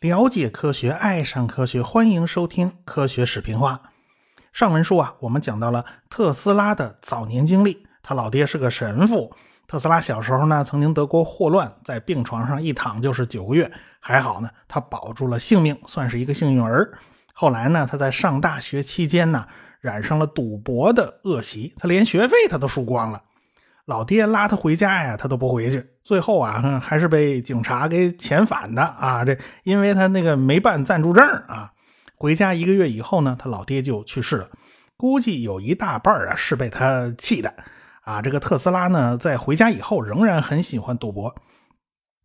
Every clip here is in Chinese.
了解科学，爱上科学，欢迎收听《科学视频化》。上文书啊，我们讲到了特斯拉的早年经历。他老爹是个神父。特斯拉小时候呢，曾经得过霍乱，在病床上一躺就是九个月，还好呢，他保住了性命，算是一个幸运儿。后来呢，他在上大学期间呢，染上了赌博的恶习，他连学费他都输光了。老爹拉他回家呀，他都不回去。最后啊，还是被警察给遣返的啊。这因为他那个没办暂住证啊。回家一个月以后呢，他老爹就去世了。估计有一大半啊是被他气的啊。这个特斯拉呢，在回家以后仍然很喜欢赌博，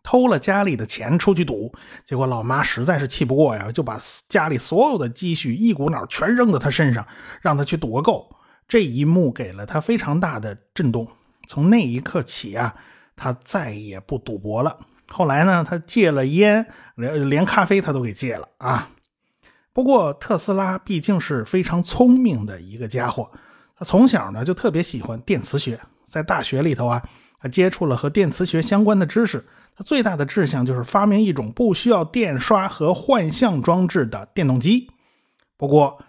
偷了家里的钱出去赌。结果老妈实在是气不过呀，就把家里所有的积蓄一股脑全扔到他身上，让他去赌个够。这一幕给了他非常大的震动。从那一刻起啊，他再也不赌博了。后来呢，他戒了烟，连连咖啡他都给戒了啊。不过特斯拉毕竟是非常聪明的一个家伙，他从小呢就特别喜欢电磁学，在大学里头啊，他接触了和电磁学相关的知识。他最大的志向就是发明一种不需要电刷和幻象装置的电动机。不过，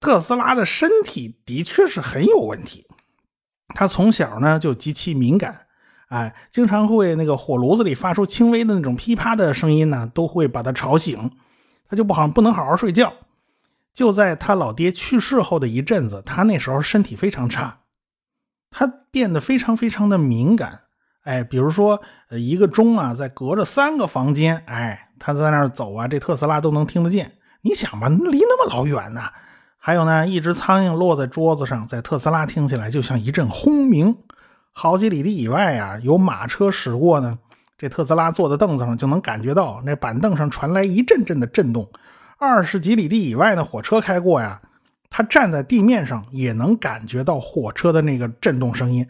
特斯拉的身体的确是很有问题。他从小呢就极其敏感，哎，经常会那个火炉子里发出轻微的那种噼啪的声音呢，都会把他吵醒，他就不好不能好好睡觉。就在他老爹去世后的一阵子，他那时候身体非常差，他变得非常非常的敏感，哎，比如说呃一个钟啊，在隔着三个房间，哎，他在那儿走啊，这特斯拉都能听得见。你想吧，离那么老远呢。还有呢，一只苍蝇落在桌子上，在特斯拉听起来就像一阵轰鸣。好几里地以外呀，有马车驶过呢，这特斯拉坐在凳子上就能感觉到那板凳上传来一阵阵的震动。二十几里地以外的火车开过呀，他站在地面上也能感觉到火车的那个震动声音。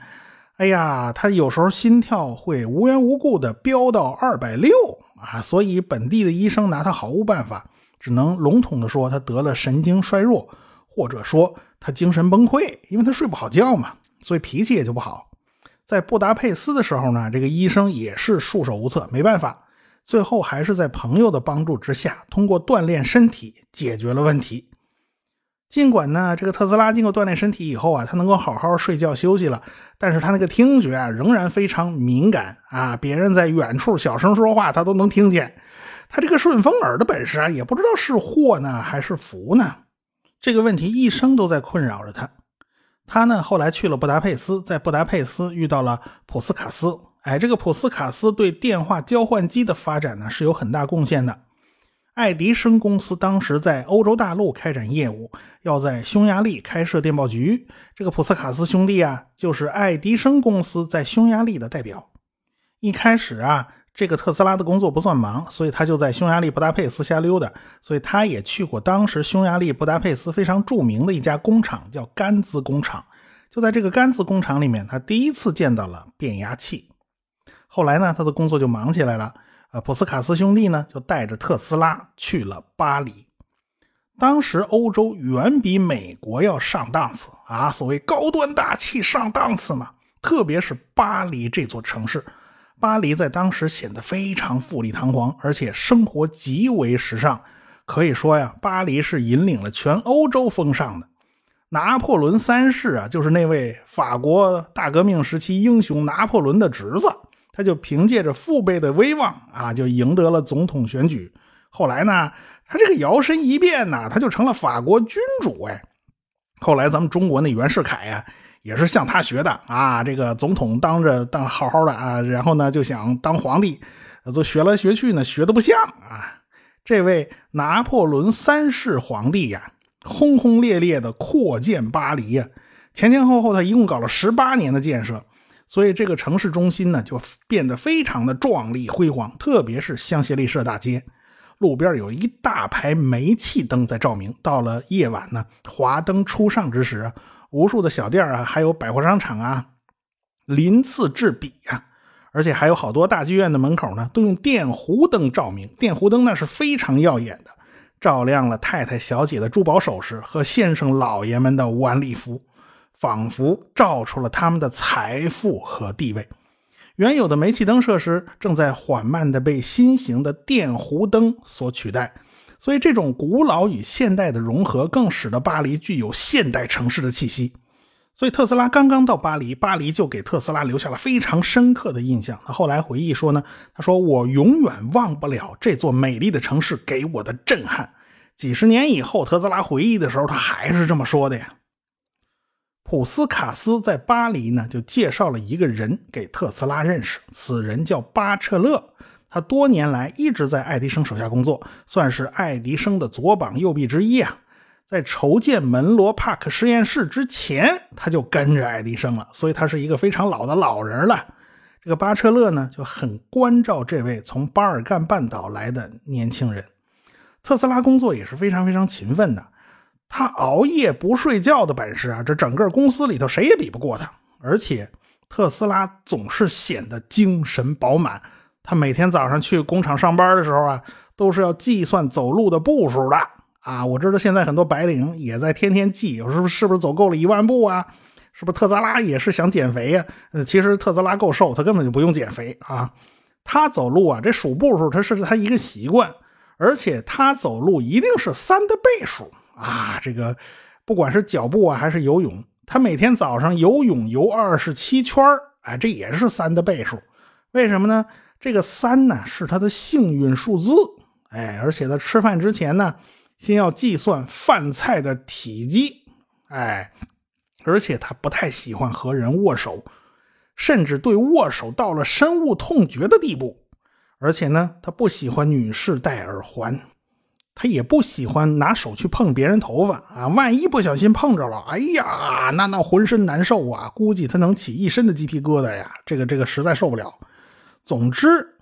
哎呀，他有时候心跳会无缘无故的飙到二百六啊，所以本地的医生拿他毫无办法。只能笼统的说，他得了神经衰弱，或者说他精神崩溃，因为他睡不好觉嘛，所以脾气也就不好。在布达佩斯的时候呢，这个医生也是束手无策，没办法，最后还是在朋友的帮助之下，通过锻炼身体解决了问题。尽管呢，这个特斯拉经过锻炼身体以后啊，他能够好好睡觉休息了，但是他那个听觉啊仍然非常敏感啊，别人在远处小声说话，他都能听见。他这个顺风耳的本事啊，也不知道是祸呢还是福呢。这个问题一生都在困扰着他。他呢后来去了布达佩斯，在布达佩斯遇到了普斯卡斯。哎，这个普斯卡斯对电话交换机的发展呢是有很大贡献的。爱迪生公司当时在欧洲大陆开展业务，要在匈牙利开设电报局。这个普斯卡斯兄弟啊，就是爱迪生公司在匈牙利的代表。一开始啊。这个特斯拉的工作不算忙，所以他就在匈牙利布达佩斯瞎溜达。所以他也去过当时匈牙利布达佩斯非常著名的一家工厂，叫甘兹工厂。就在这个甘兹工厂里面，他第一次见到了变压器。后来呢，他的工作就忙起来了。呃，普斯卡斯兄弟呢，就带着特斯拉去了巴黎。当时欧洲远比美国要上档次啊，所谓高端大气上档次嘛。特别是巴黎这座城市。巴黎在当时显得非常富丽堂皇，而且生活极为时尚。可以说呀，巴黎是引领了全欧洲风尚的。拿破仑三世啊，就是那位法国大革命时期英雄拿破仑的侄子，他就凭借着父辈的威望啊，就赢得了总统选举。后来呢，他这个摇身一变呢，他就成了法国君主。哎，后来咱们中国那袁世凯呀。也是向他学的啊！这个总统当着当好好的啊，然后呢就想当皇帝，就学来学去呢学的不像啊。这位拿破仑三世皇帝呀，轰轰烈烈的扩建巴黎呀，前前后后他一共搞了十八年的建设，所以这个城市中心呢就变得非常的壮丽辉煌，特别是香榭丽舍大街，路边有一大排煤气灯在照明，到了夜晚呢，华灯初上之时。无数的小店啊，还有百货商场啊，鳞次栉比呀，而且还有好多大剧院的门口呢，都用电弧灯照明。电弧灯那是非常耀眼的，照亮了太太小姐的珠宝首饰和先生老爷们的晚礼服，仿佛照出了他们的财富和地位。原有的煤气灯设施正在缓慢地被新型的电弧灯所取代。所以，这种古老与现代的融合，更使得巴黎具有现代城市的气息。所以，特斯拉刚刚到巴黎，巴黎就给特斯拉留下了非常深刻的印象。他后来回忆说呢：“他说我永远忘不了这座美丽的城市给我的震撼。”几十年以后，特斯拉回忆的时候，他还是这么说的呀。普斯卡斯在巴黎呢，就介绍了一个人给特斯拉认识，此人叫巴彻勒。他多年来一直在爱迪生手下工作，算是爱迪生的左膀右臂之一啊。在筹建门罗帕克实验室之前，他就跟着爱迪生了，所以他是一个非常老的老人了。这个巴彻勒呢，就很关照这位从巴尔干半岛来的年轻人。特斯拉工作也是非常非常勤奋的，他熬夜不睡觉的本事啊，这整个公司里头谁也比不过他。而且特斯拉总是显得精神饱满。他每天早上去工厂上班的时候啊，都是要计算走路的步数的啊。我知道现在很多白领也在天天计，我是不是不是走够了一万步啊？是不是特斯拉也是想减肥呀？呃，其实特斯拉够瘦，他根本就不用减肥啊。他走路啊，这数步数他是他一个习惯，而且他走路一定是三的倍数啊。这个不管是脚步啊还是游泳，他每天早上游泳游二十七圈哎，这也是三的倍数。为什么呢？这个三呢是他的幸运数字，哎，而且他吃饭之前呢，先要计算饭菜的体积，哎，而且他不太喜欢和人握手，甚至对握手到了深恶痛绝的地步。而且呢，他不喜欢女士戴耳环，他也不喜欢拿手去碰别人头发啊，万一不小心碰着了，哎呀，那那浑身难受啊，估计他能起一身的鸡皮疙瘩呀，这个这个实在受不了。总之，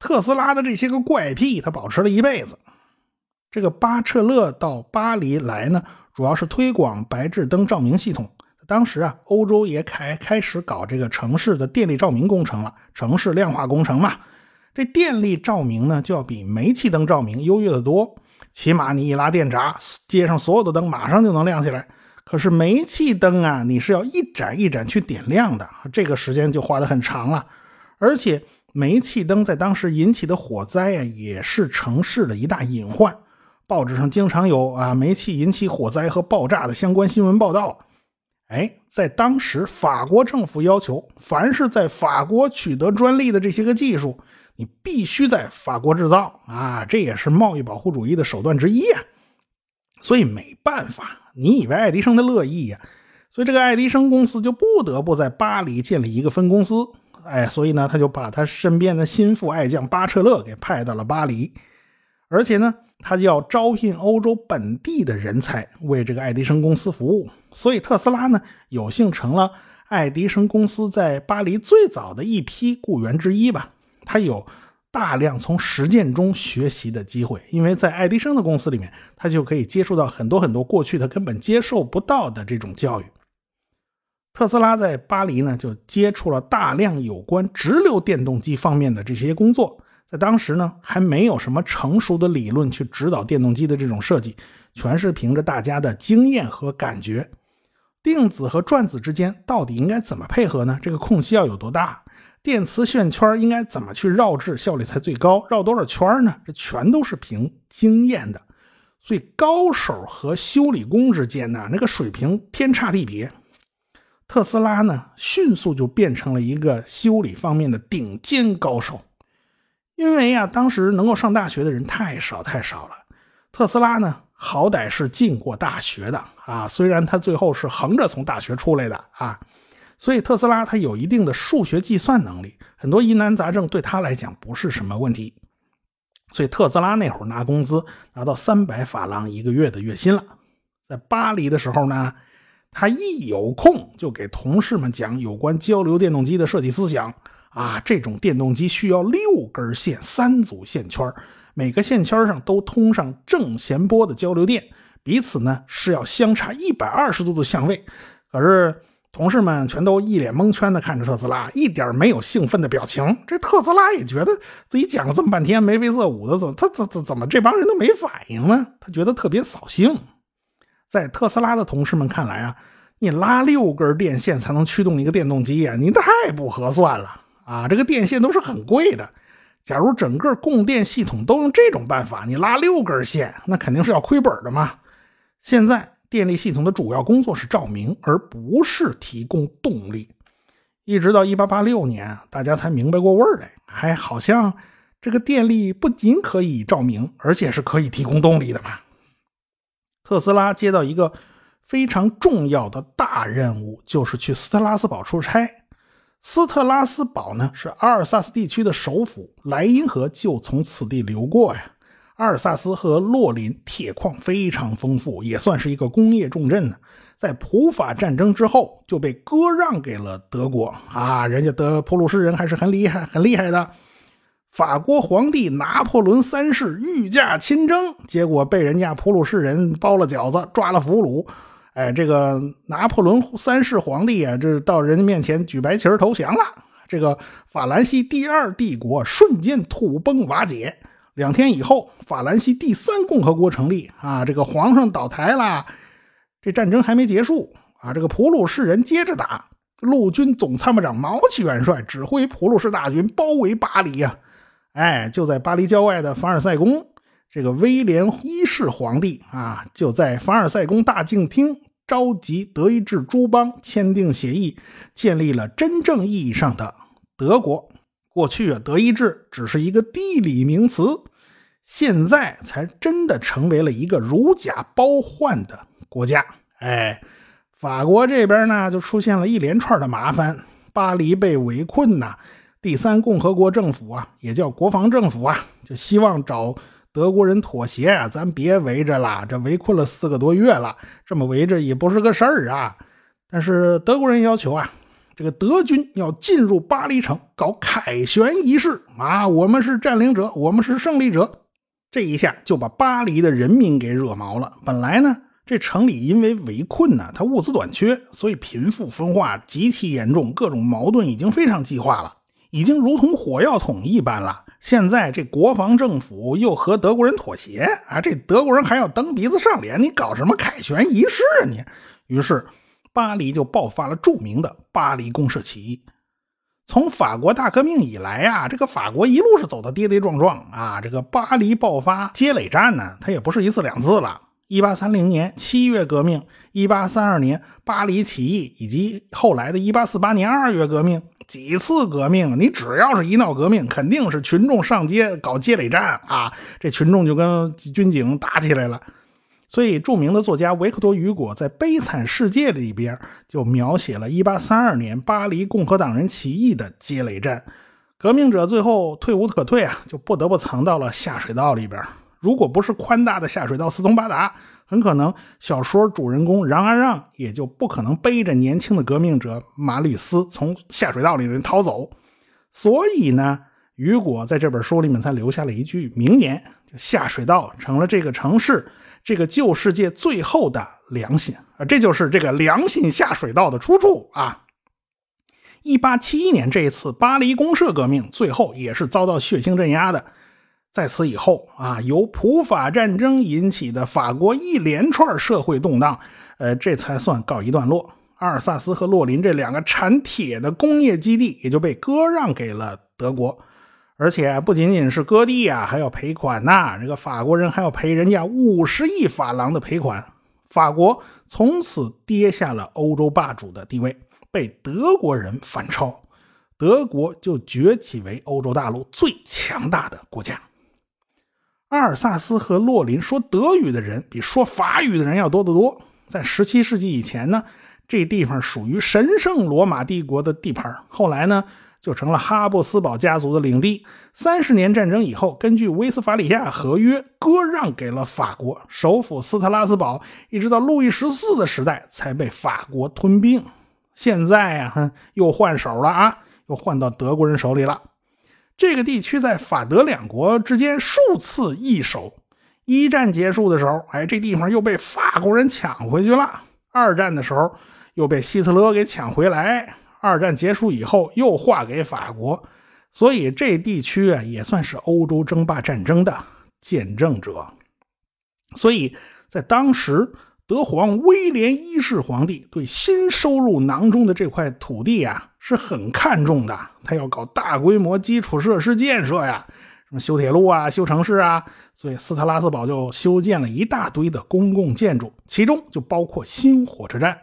特斯拉的这些个怪癖，他保持了一辈子。这个巴彻勒到巴黎来呢，主要是推广白炽灯照明系统。当时啊，欧洲也开开始搞这个城市的电力照明工程了，城市亮化工程嘛。这电力照明呢，就要比煤气灯照明优越的多。起码你一拉电闸，街上所有的灯马上就能亮起来。可是煤气灯啊，你是要一盏一盏去点亮的，这个时间就花得很长了，而且。煤气灯在当时引起的火灾呀，也是城市的一大隐患。报纸上经常有啊，煤气引起火灾和爆炸的相关新闻报道。哎，在当时，法国政府要求，凡是在法国取得专利的这些个技术，你必须在法国制造啊，这也是贸易保护主义的手段之一呀。所以没办法，你以为爱迪生的乐意呀？所以这个爱迪生公司就不得不在巴黎建立一个分公司。哎，所以呢，他就把他身边的心腹爱将巴彻勒给派到了巴黎，而且呢，他就要招聘欧洲本地的人才为这个爱迪生公司服务。所以特斯拉呢，有幸成了爱迪生公司在巴黎最早的一批雇员之一吧。他有大量从实践中学习的机会，因为在爱迪生的公司里面，他就可以接触到很多很多过去他根本接受不到的这种教育。特斯拉在巴黎呢，就接触了大量有关直流电动机方面的这些工作。在当时呢，还没有什么成熟的理论去指导电动机的这种设计，全是凭着大家的经验和感觉。定子和转子之间到底应该怎么配合呢？这个空隙要有多大？电磁线圈应该怎么去绕制，效率才最高？绕多少圈呢？这全都是凭经验的。所以高手和修理工之间呢，那个水平天差地别。特斯拉呢，迅速就变成了一个修理方面的顶尖高手。因为呀，当时能够上大学的人太少太少了。特斯拉呢，好歹是进过大学的啊，虽然他最后是横着从大学出来的啊，所以特斯拉他有一定的数学计算能力，很多疑难杂症对他来讲不是什么问题。所以特斯拉那会儿拿工资拿到三百法郎一个月的月薪了。在巴黎的时候呢。他一有空就给同事们讲有关交流电动机的设计思想啊，这种电动机需要六根线，三组线圈，每个线圈上都通上正弦波的交流电，彼此呢是要相差一百二十度的相位。可是同事们全都一脸蒙圈的看着特斯拉，一点没有兴奋的表情。这特斯拉也觉得自己讲了这么半天眉飞色舞的，怎么他怎怎怎么这帮人都没反应呢？他觉得特别扫兴。在特斯拉的同事们看来啊，你拉六根电线才能驱动一个电动机呀，你太不合算了啊，这个电线都是很贵的。假如整个供电系统都用这种办法，你拉六根线，那肯定是要亏本的嘛。现在电力系统的主要工作是照明，而不是提供动力。一直到一八八六年，大家才明白过味儿来，还好像这个电力不仅可以照明，而且是可以提供动力的嘛。特斯拉接到一个非常重要的大任务，就是去斯特拉斯堡出差。斯特拉斯堡呢是阿尔萨斯地区的首府，莱茵河就从此地流过呀。阿尔萨斯和洛林铁矿非常丰富，也算是一个工业重镇呢。在普法战争之后就被割让给了德国啊，人家德普鲁士人还是很厉害、很厉害的。法国皇帝拿破仑三世御驾亲征，结果被人家普鲁士人包了饺子，抓了俘虏。哎，这个拿破仑三世皇帝啊，这到人家面前举白旗投降了。这个法兰西第二帝国瞬间土崩瓦解。两天以后，法兰西第三共和国成立啊，这个皇上倒台了。这战争还没结束啊，这个普鲁士人接着打。陆军总参谋长毛奇元帅指挥普鲁士大军包围巴黎呀。哎，就在巴黎郊外的凡尔赛宫，这个威廉一世皇帝啊，就在凡尔赛宫大镜厅。召集德意志诸邦签订协议，建立了真正意义上的德国。过去啊，德意志只是一个地理名词，现在才真的成为了一个如假包换的国家。哎，法国这边呢，就出现了一连串的麻烦，巴黎被围困呐。第三共和国政府啊，也叫国防政府啊，就希望找。德国人妥协啊，咱别围着了，这围困了四个多月了，这么围着也不是个事儿啊。但是德国人要求啊，这个德军要进入巴黎城搞凯旋仪式啊，我们是占领者，我们是胜利者。这一下就把巴黎的人民给惹毛了。本来呢，这城里因为围困呢，它物资短缺，所以贫富分化极其严重，各种矛盾已经非常激化了，已经如同火药桶一般了。现在这国防政府又和德国人妥协啊，这德国人还要蹬鼻子上脸，你搞什么凯旋仪式啊你？于是巴黎就爆发了著名的巴黎公社起义。从法国大革命以来啊，这个法国一路是走的跌跌撞撞啊。这个巴黎爆发街垒战呢，它也不是一次两次了。一八三零年七月革命，一八三二年巴黎起义，以及后来的一八四八年二月革命。几次革命，你只要是一闹革命，肯定是群众上街搞街垒战啊！这群众就跟军警打起来了。所以，著名的作家维克多·雨果在《悲惨世界》里边就描写了1832年巴黎共和党人起义的街垒战。革命者最后退无可退啊，就不得不藏到了下水道里边。如果不是宽大的下水道四通八达，很可能小说主人公让啊让也就不可能背着年轻的革命者马吕斯从下水道里面逃走。所以呢，雨果在这本书里面才留下了一句名言：就下水道成了这个城市、这个旧世界最后的良心啊！这就是这个良心下水道的出处啊。一八七一年这一次巴黎公社革命，最后也是遭到血腥镇压的。在此以后啊，由普法战争引起的法国一连串社会动荡，呃，这才算告一段落。阿尔萨斯和洛林这两个产铁的工业基地也就被割让给了德国，而且不仅仅是割地啊，还要赔款呐。这个法国人还要赔人家五十亿法郎的赔款。法国从此跌下了欧洲霸主的地位，被德国人反超，德国就崛起为欧洲大陆最强大的国家。阿尔萨斯和洛林说德语的人比说法语的人要多得多。在17世纪以前呢，这地方属于神圣罗马帝国的地盘，后来呢就成了哈布斯堡家族的领地。三十年战争以后，根据威斯法里亚合约割让给了法国，首府斯特拉斯堡，一直到路易十四的时代才被法国吞并。现在呀，又换手了啊，又换到德国人手里了。这个地区在法德两国之间数次易手，一战结束的时候，哎，这地方又被法国人抢回去了；二战的时候又被希特勒给抢回来；二战结束以后又划给法国，所以这地区啊也算是欧洲争霸战争的见证者。所以在当时，德皇威廉一世皇帝对新收入囊中的这块土地啊是很看重的，他要搞大规模基础设施建设呀，什么修铁路啊、修城市啊，所以斯特拉斯堡就修建了一大堆的公共建筑，其中就包括新火车站。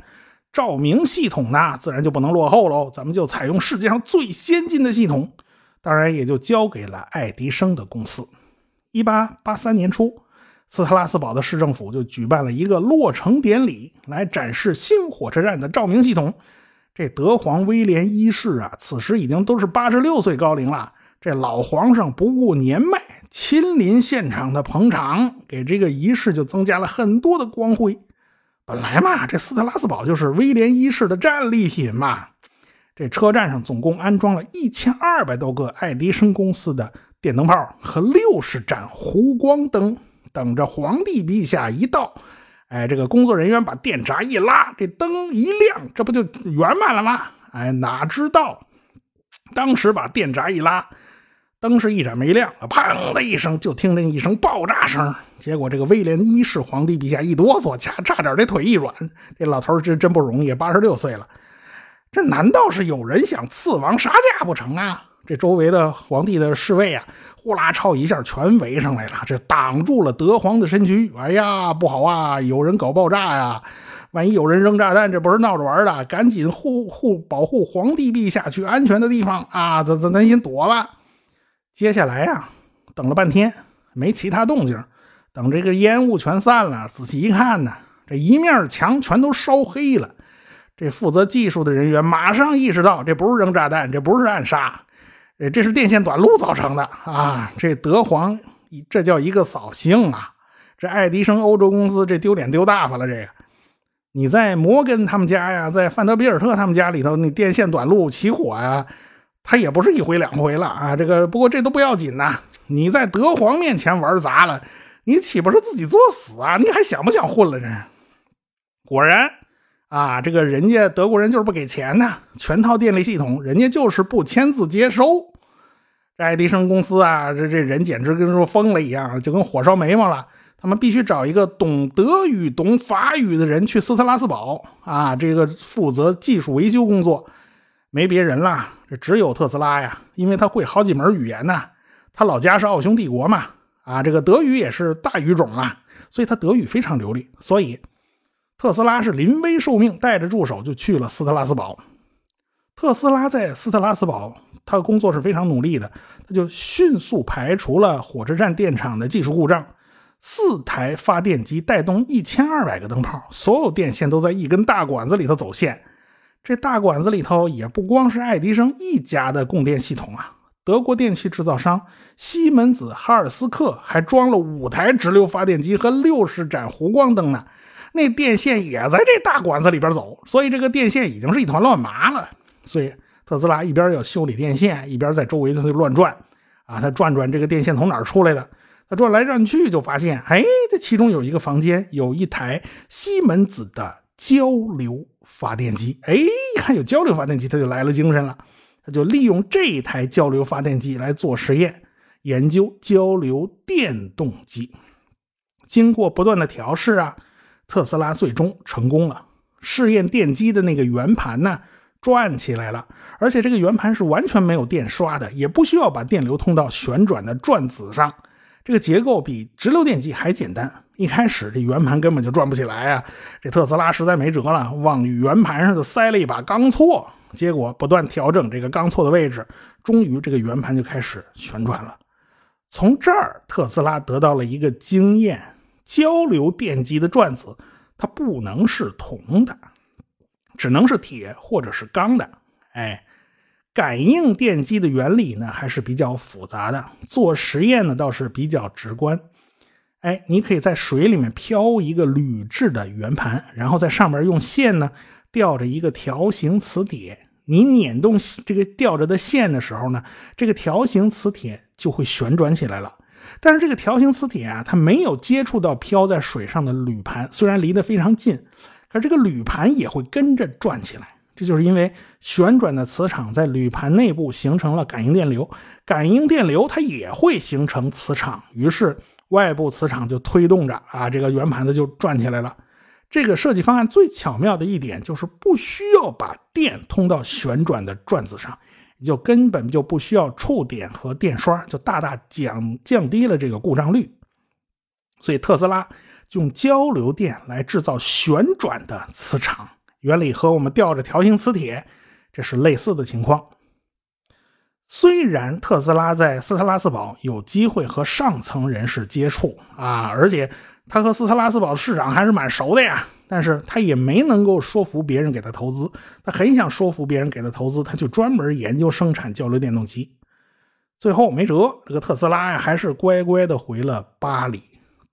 照明系统呢，自然就不能落后喽，咱们就采用世界上最先进的系统，当然也就交给了爱迪生的公司。一八八三年初。斯特拉斯堡的市政府就举办了一个落成典礼，来展示新火车站的照明系统。这德皇威廉一世啊，此时已经都是八十六岁高龄了。这老皇上不顾年迈，亲临现场的捧场，给这个仪式就增加了很多的光辉。本来嘛，这斯特拉斯堡就是威廉一世的战利品嘛。这车站上总共安装了一千二百多个爱迪生公司的电灯泡和六十盏弧光灯。等着皇帝陛下一到，哎，这个工作人员把电闸一拉，这灯一亮，这不就圆满了吗？哎，哪知道，当时把电闸一拉，灯是一盏没亮，砰的一声，就听见一声爆炸声。结果这个威廉一世皇帝陛下一哆嗦，差差点这腿一软。这老头真真不容易，八十六岁了，这难道是有人想刺王杀驾不成啊？这周围的皇帝的侍卫啊，呼啦超一下全围上来了，这挡住了德皇的身躯。哎呀，不好啊，有人搞爆炸呀！万一有人扔炸弹，这不是闹着玩的，赶紧护护保护皇帝陛下去安全的地方啊！咱咱咱先躲吧。接下来呀，等了半天没其他动静，等这个烟雾全散了，仔细一看呢，这一面墙全都烧黑了。这负责技术的人员马上意识到，这不是扔炸弹，这不是暗杀。呃，这是电线短路造成的啊！这德皇，这叫一个扫兴啊！这爱迪生欧洲公司这丢脸丢大发了。这个，你在摩根他们家呀，在范德比尔特他们家里头，那电线短路起火呀，他也不是一回两回了啊！这个不过这都不要紧呐，你在德皇面前玩砸了，你岂不是自己作死啊？你还想不想混了？这果然。啊，这个人家德国人就是不给钱呢，全套电力系统人家就是不签字接收。这爱迪生公司啊，这这人简直跟说疯了一样，就跟火烧眉毛了。他们必须找一个懂德语、懂法语的人去斯特拉斯堡啊，这个负责技术维修工作，没别人了，这只有特斯拉呀，因为他会好几门语言呢。他老家是奥匈帝国嘛，啊，这个德语也是大语种啊，所以他德语非常流利，所以。特斯拉是临危受命，带着助手就去了斯特拉斯堡。特斯拉在斯特拉斯堡，他的工作是非常努力的，他就迅速排除了火车站电厂的技术故障。四台发电机带动一千二百个灯泡，所有电线都在一根大管子里头走线。这大管子里头也不光是爱迪生一家的供电系统啊，德国电器制造商西门子、哈尔斯克还装了五台直流发电机和六十盏弧光灯呢。那电线也在这大管子里边走，所以这个电线已经是一团乱麻了。所以特斯拉一边要修理电线，一边在周围就乱转，啊，他转转这个电线从哪儿出来的？他转来转去就发现，哎，这其中有一个房间有一台西门子的交流发电机。哎，一看有交流发电机，他就来了精神了，他就利用这台交流发电机来做实验，研究交流电动机。经过不断的调试啊。特斯拉最终成功了，试验电机的那个圆盘呢转起来了，而且这个圆盘是完全没有电刷的，也不需要把电流通到旋转的转子上，这个结构比直流电机还简单。一开始这圆盘根本就转不起来啊，这特斯拉实在没辙了，往圆盘上就塞了一把钢锉，结果不断调整这个钢锉的位置，终于这个圆盘就开始旋转了。从这儿，特斯拉得到了一个经验。交流电机的转子，它不能是铜的，只能是铁或者是钢的。哎，感应电机的原理呢还是比较复杂的，做实验呢倒是比较直观。哎，你可以在水里面漂一个铝制的圆盘，然后在上面用线呢吊着一个条形磁铁，你捻动这个吊着的线的时候呢，这个条形磁铁就会旋转起来了。但是这个条形磁铁啊，它没有接触到漂在水上的铝盘，虽然离得非常近，而这个铝盘也会跟着转起来。这就是因为旋转的磁场在铝盘内部形成了感应电流，感应电流它也会形成磁场，于是外部磁场就推动着啊，这个圆盘子就转起来了。这个设计方案最巧妙的一点就是不需要把电通到旋转的转子上，就根本就不需要触点和电刷，就大大降降低了这个故障率。所以特斯拉用交流电来制造旋转的磁场，原理和我们吊着条形磁铁这是类似的情况。虽然特斯拉在斯特拉斯堡有机会和上层人士接触啊，而且他和斯特拉斯堡市长还是蛮熟的呀，但是他也没能够说服别人给他投资。他很想说服别人给他投资，他就专门研究生产交流电动机。最后没辙，这个特斯拉呀还是乖乖的回了巴黎。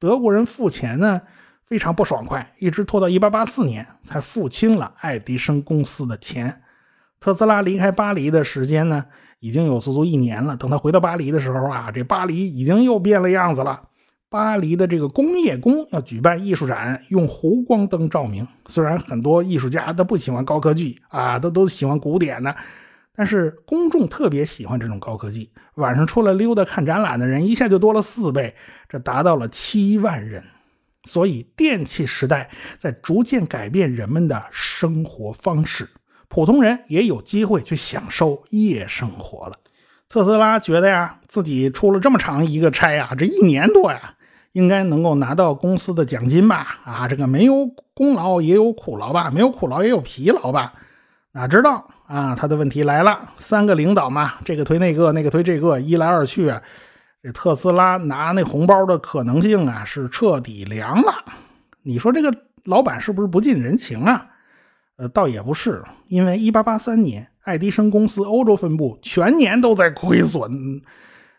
德国人付钱呢非常不爽快，一直拖到1884年才付清了爱迪生公司的钱。特斯拉离开巴黎的时间呢？已经有足足一年了。等他回到巴黎的时候啊，这巴黎已经又变了样子了。巴黎的这个工业宫要举办艺术展，用弧光灯照明。虽然很多艺术家都不喜欢高科技啊，都都喜欢古典的，但是公众特别喜欢这种高科技。晚上出来溜达看展览的人一下就多了四倍，这达到了七万人。所以，电气时代在逐渐改变人们的生活方式。普通人也有机会去享受夜生活了。特斯拉觉得呀，自己出了这么长一个差呀，这一年多呀，应该能够拿到公司的奖金吧？啊，这个没有功劳也有苦劳吧？没有苦劳也有疲劳吧？哪知道啊，他的问题来了。三个领导嘛，这个推那个，那个推这个，一来二去啊，这特斯拉拿那红包的可能性啊，是彻底凉了。你说这个老板是不是不近人情啊？呃，倒也不是，因为一八八三年，爱迪生公司欧洲分部全年都在亏损，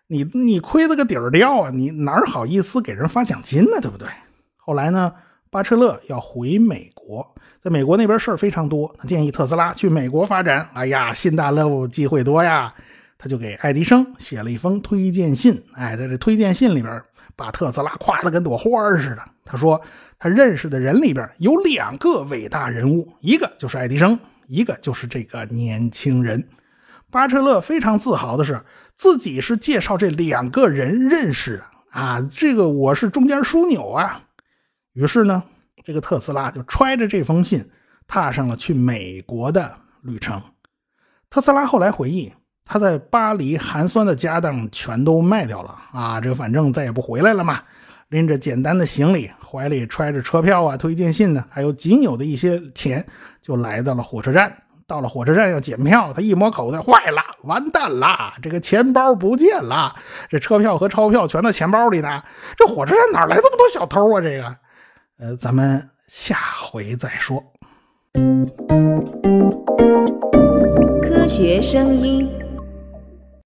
你你亏了个底儿掉啊，你哪好意思给人发奖金呢？对不对？后来呢，巴彻勒要回美国，在美国那边事儿非常多，他建议特斯拉去美国发展。哎呀，新大陆机会多呀，他就给爱迪生写了一封推荐信。哎，在这推荐信里边，把特斯拉夸得跟朵花似的。他说。他认识的人里边有两个伟大人物，一个就是爱迪生，一个就是这个年轻人。巴彻勒非常自豪的是，自己是介绍这两个人认识的啊，这个我是中间枢纽啊。于是呢，这个特斯拉就揣着这封信，踏上了去美国的旅程。特斯拉后来回忆，他在巴黎寒酸的家当全都卖掉了啊，这个反正再也不回来了嘛。拎着简单的行李，怀里揣着车票啊、推荐信呢，还有仅有的一些钱，就来到了火车站。到了火车站要检票，他一摸口袋，坏了，完蛋了，这个钱包不见了，这车票和钞票全在钱包里呢。这火车站哪来这么多小偷啊？这个，呃，咱们下回再说。科学声音。